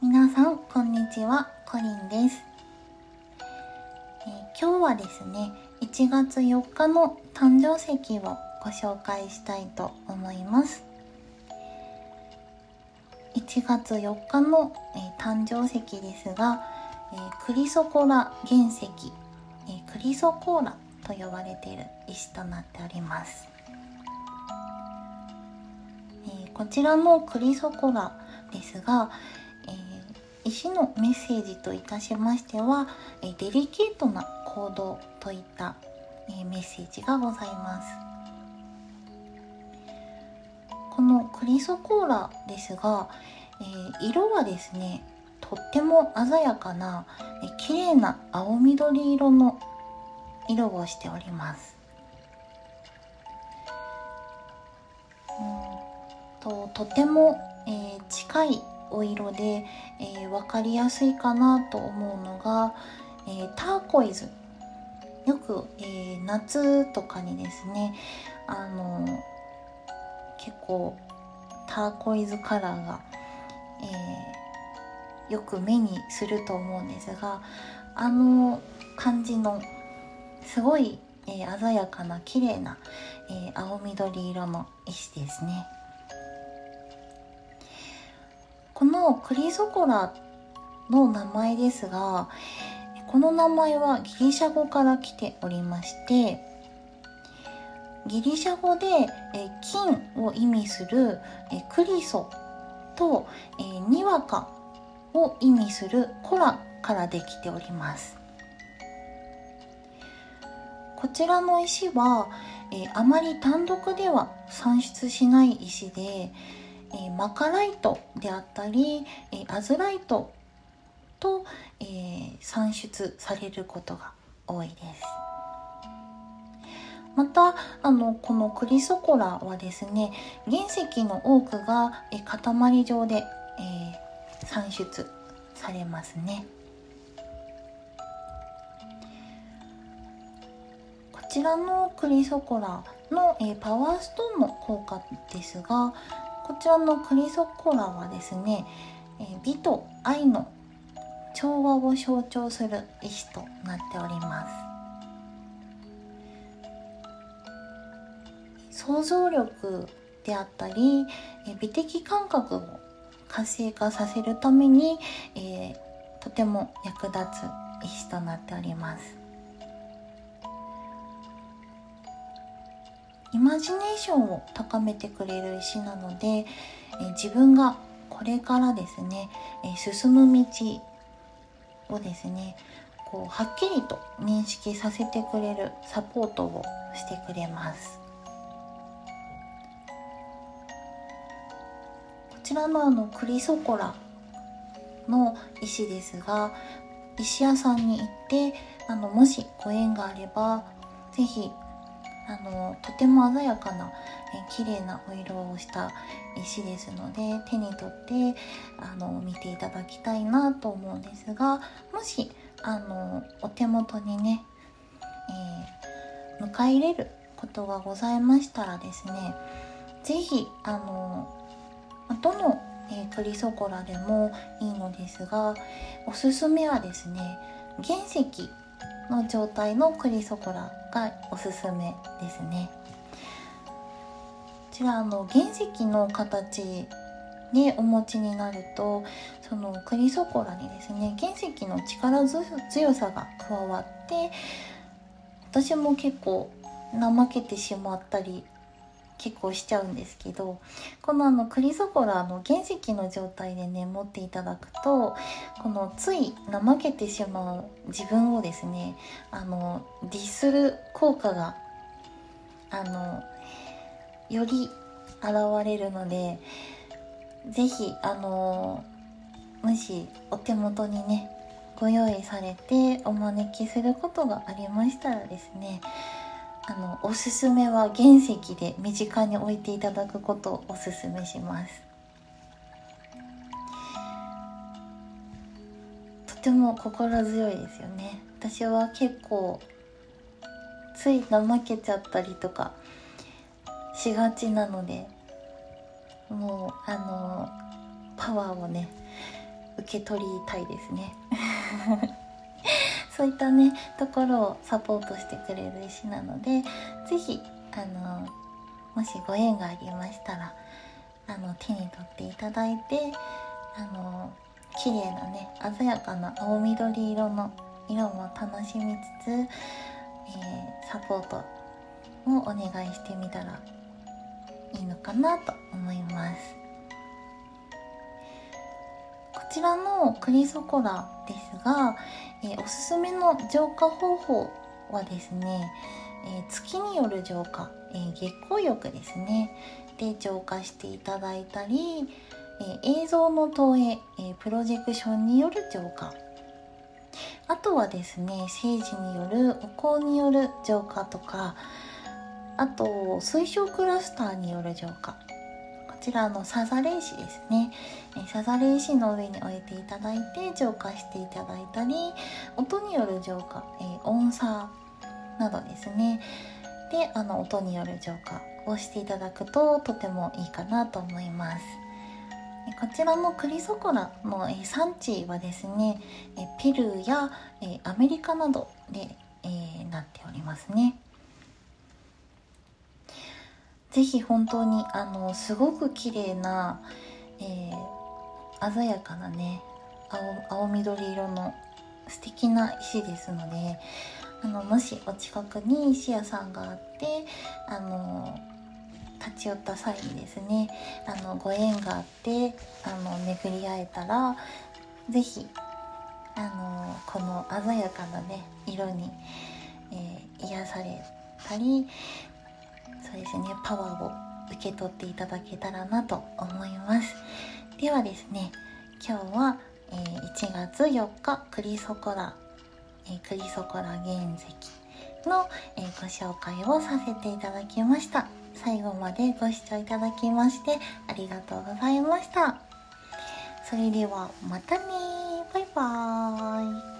皆さんこんにちは。コリンです、えー、今日はですね1月4日の誕生石をご紹介したいと思います。1月4日の、えー、誕生石ですが、えー、クリソコラ原石、えクリソコーラと呼ばれている石となっております。えこちらのクリソコラですが、石のメッセージといたしましては、えデリケートな行動といった、えメッセージがございます。このクリソコーラですが、え、色はですねとっても鮮やかな、え、綺麗な青緑色の色をしております。ととても、えー、近いお色で、えー、分かりやすいかなと思うのが、えー、ターコイズよく、えー、夏とかにですねあの結構ターコイズカラーが、えよく目にすると思うんですがあの感じのすごい、え鮮やかな綺麗な、え青緑色の石ですね。このクリソコラの名前ですがこの名前はギリシャ語から来ておりましてギリシャ語で金を意味するクリソとにわかを意味するコラからできております。こちらの石はあまり単独では産出しない石でえ、マカライトであったり、え、アズライトと、えー、産出されることが多いです。またあのこのクリソコラはですね原石の多くが、え塊状で、え産出されますね。こちらのクリソコラの、えパワーストーンの効果ですがこちらのクリソコラはですね、え、美と愛の調和を象徴する石となっております。想像力であったり、美的感覚を活性化させるために、えー、とても役立つ石となっております。イマジネーションを高めてくれる石なので、え自分がこれからですね、え進む道をですねこうはっきりと認識させてくれるサポートをしてくれます。こちらのあのクリソコラの石ですが石屋さんに行ってあのもしご縁があれば是非あのとても鮮やかなえ綺麗なお色をした石ですので手に取ってあの見ていただきたいなと思うんですがもしあのお手元にね、えー、迎え入れることがございましたらですね是非あのどの、えー、クリソコラでもいいのですがおすすめはですね原石の状態のクリソコラがおすすめですね。こちらあの原石の形でお持ちになるとそのクリソコラにですね原石の力強さが加わって私も結構怠けてしまったり結構しちゃうんですけどこのあのクリソコラの原石の状態でね持っていただくとこのつい怠けてしまう自分をですねあのディスる効果があのより現れるので是非あのもしお手元にねご用意されてお招きすることがありましたらですねあのおすすめは原石で身近に置いていただくことをおすすめします。とても心強いですよね。私は結構つい怠けちゃったりとかしがちなのでもうあのパワーをね受け取りたいですね。そういったねところをサポートしてくれる石なので是非あのもしご縁がありましたらあの手に取っていただいてあの綺麗なね鮮やかな青緑色の色も楽しみつつ、えー、サポートをお願いしてみたらいいのかなと思います。ちらのクリソコラですが、えー、おすすめの浄化方法はですね、えー、月による浄化、えー、月光浴ですね。で浄化していただいたり、え映像の投影、えプロジェクションによる浄化。あとはですね政治によるお香による浄化とかあと水晶クラスターによる浄化。ちらのサザレ石ですね。サザレ石の上に置いていただいて浄化していただいたり音による浄化、え音差などですね。であの音による浄化をしていただくととてもいいかなと思います。こちらのクリソコラの産地はですねペルーやアメリカなどでなっておりますね。ぜひ本当にあのすごく綺麗な、えー、鮮やかなね青青緑色の素敵な石ですのであのもしお近くに石屋さんがあってあの立ち寄った際にですねあのご縁があってあの巡り会えたら是非あのこの鮮やかなね色に、えー、癒されたりそうですね。パワーを受け取っていただけたらなと思います。ではですね今日は、え、1月4日クリソコラ、え、クリソコラ原石の、え、ご紹介をさせていただきました。最後までご視聴いただきましてありがとうございました。それではまたねバイバーイ。